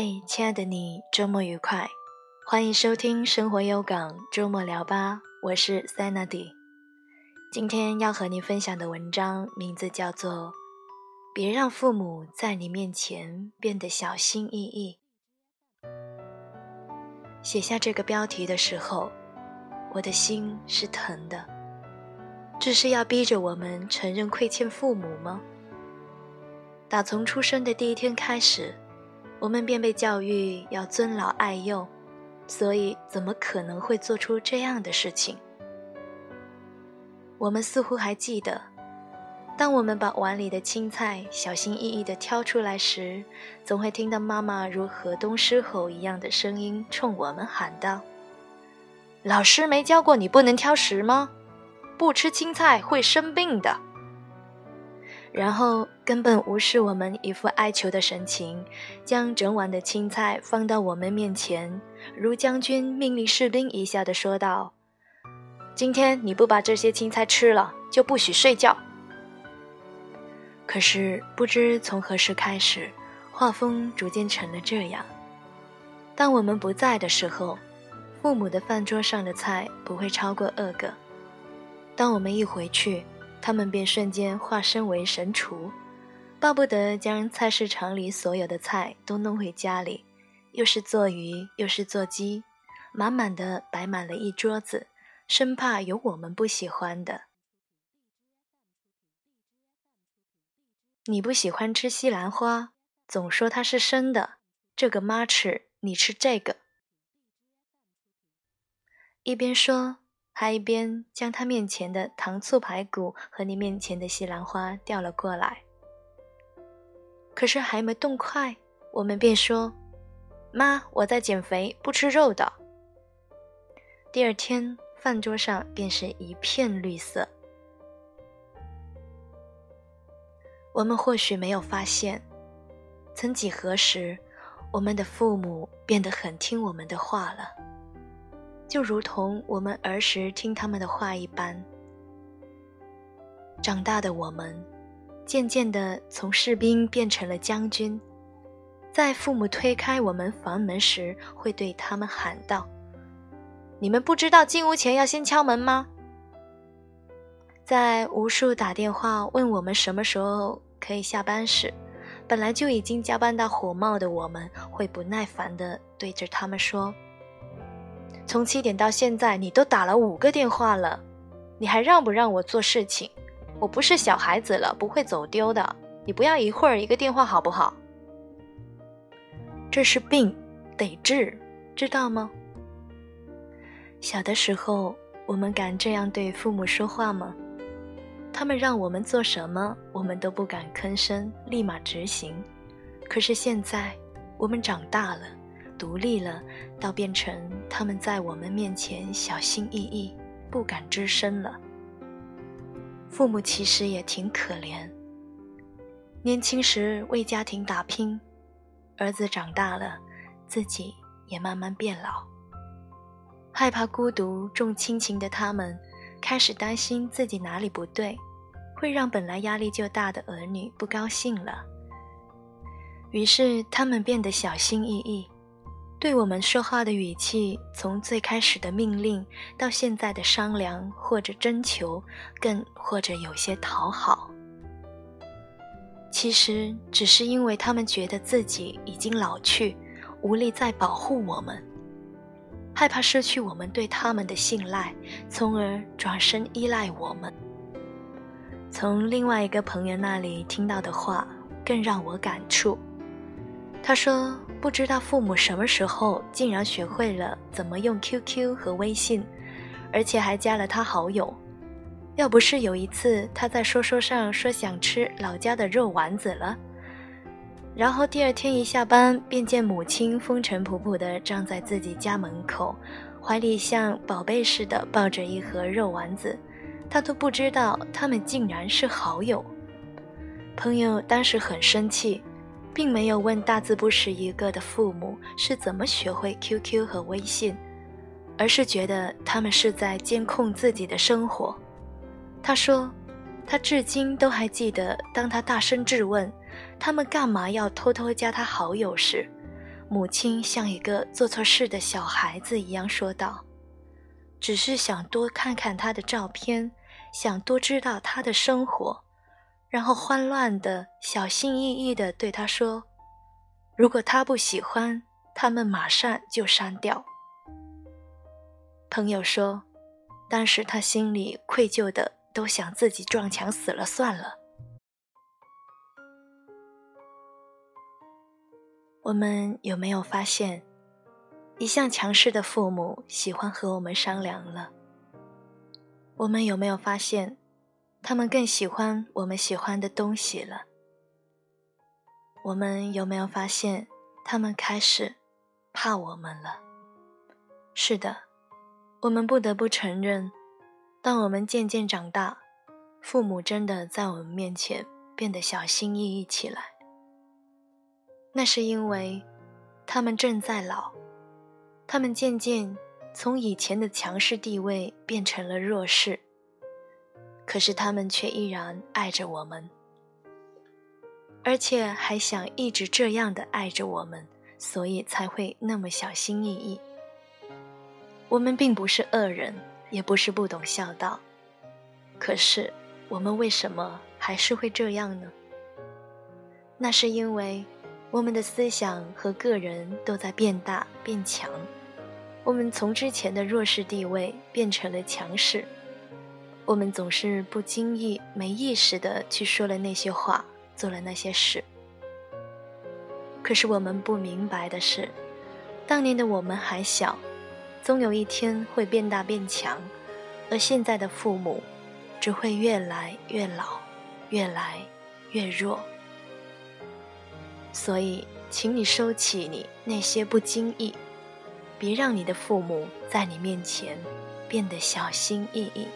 嘿，亲爱的你，周末愉快！欢迎收听生活有港周末聊吧，我是 Sandy。今天要和你分享的文章名字叫做《别让父母在你面前变得小心翼翼》。写下这个标题的时候，我的心是疼的。这是要逼着我们承认亏欠父母吗？打从出生的第一天开始。我们便被教育要尊老爱幼，所以怎么可能会做出这样的事情？我们似乎还记得，当我们把碗里的青菜小心翼翼地挑出来时，总会听到妈妈如河东狮吼一样的声音冲我们喊道：“老师没教过你不能挑食吗？不吃青菜会生病的。”然后根本无视我们一副哀求的神情，将整碗的青菜放到我们面前，如将军命令士兵一下的说道：“今天你不把这些青菜吃了，就不许睡觉。”可是不知从何时开始，画风逐渐成了这样：当我们不在的时候，父母的饭桌上的菜不会超过二个；当我们一回去，他们便瞬间化身为神厨，巴不得将菜市场里所有的菜都弄回家里，又是做鱼又是做鸡，满满的摆满了一桌子，生怕有我们不喜欢的。你不喜欢吃西兰花，总说它是生的，这个妈吃，你吃这个。一边说。他一边将他面前的糖醋排骨和你面前的西兰花调了过来，可是还没动筷，我们便说：“妈，我在减肥，不吃肉的。”第二天，饭桌上便是一片绿色。我们或许没有发现，曾几何时，我们的父母变得很听我们的话了。就如同我们儿时听他们的话一般，长大的我们，渐渐的从士兵变成了将军，在父母推开我们房门时，会对他们喊道：“你们不知道进屋前要先敲门吗？”在无数打电话问我们什么时候可以下班时，本来就已经加班到火冒的我们，会不耐烦的对着他们说。从七点到现在，你都打了五个电话了，你还让不让我做事情？我不是小孩子了，不会走丢的。你不要一会儿一个电话好不好？这是病，得治，知道吗？小的时候，我们敢这样对父母说话吗？他们让我们做什么，我们都不敢吭声，立马执行。可是现在，我们长大了。独立了，倒变成他们在我们面前小心翼翼，不敢吱声了。父母其实也挺可怜，年轻时为家庭打拼，儿子长大了，自己也慢慢变老，害怕孤独，重亲情的他们开始担心自己哪里不对，会让本来压力就大的儿女不高兴了，于是他们变得小心翼翼。对我们说话的语气，从最开始的命令，到现在的商量或者征求，更或者有些讨好。其实只是因为他们觉得自己已经老去，无力再保护我们，害怕失去我们对他们的信赖，从而转身依赖我们。从另外一个朋友那里听到的话，更让我感触。他说：“不知道父母什么时候竟然学会了怎么用 QQ 和微信，而且还加了他好友。要不是有一次他在说说上说想吃老家的肉丸子了，然后第二天一下班便见母亲风尘仆仆地站在自己家门口，怀里像宝贝似的抱着一盒肉丸子，他都不知道他们竟然是好友。朋友当时很生气。”并没有问大字不识一个的父母是怎么学会 QQ 和微信，而是觉得他们是在监控自己的生活。他说，他至今都还记得，当他大声质问他们干嘛要偷偷加他好友时，母亲像一个做错事的小孩子一样说道：“只是想多看看他的照片，想多知道他的生活，然后慌乱的、小心翼翼的对他说：‘如果他不喜欢，他们马上就删掉。’”朋友说，当时他心里愧疚的，都想自己撞墙死了算了。我们有没有发现，一向强势的父母喜欢和我们商量了？我们有没有发现，他们更喜欢我们喜欢的东西了？我们有没有发现，他们开始怕我们了？是的，我们不得不承认，当我们渐渐长大，父母真的在我们面前变得小心翼翼起来。那是因为，他们正在老，他们渐渐从以前的强势地位变成了弱势。可是他们却依然爱着我们，而且还想一直这样的爱着我们，所以才会那么小心翼翼。我们并不是恶人，也不是不懂孝道，可是我们为什么还是会这样呢？那是因为。我们的思想和个人都在变大变强，我们从之前的弱势地位变成了强势，我们总是不经意、没意识的去说了那些话，做了那些事。可是我们不明白的是，当年的我们还小，总有一天会变大变强，而现在的父母，只会越来越老，越来越弱。所以，请你收起你那些不经意，别让你的父母在你面前变得小心翼翼。